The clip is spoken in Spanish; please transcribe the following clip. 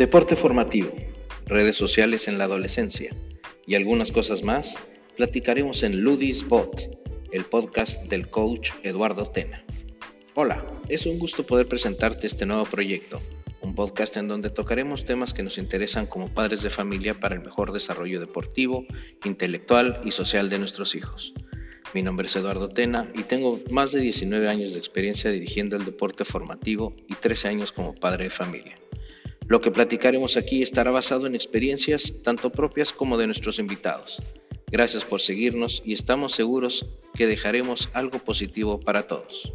Deporte formativo, redes sociales en la adolescencia y algunas cosas más platicaremos en Ludis Bot, el podcast del coach Eduardo Tena. Hola, es un gusto poder presentarte este nuevo proyecto, un podcast en donde tocaremos temas que nos interesan como padres de familia para el mejor desarrollo deportivo, intelectual y social de nuestros hijos. Mi nombre es Eduardo Tena y tengo más de 19 años de experiencia dirigiendo el deporte formativo y 13 años como padre de familia. Lo que platicaremos aquí estará basado en experiencias tanto propias como de nuestros invitados. Gracias por seguirnos y estamos seguros que dejaremos algo positivo para todos.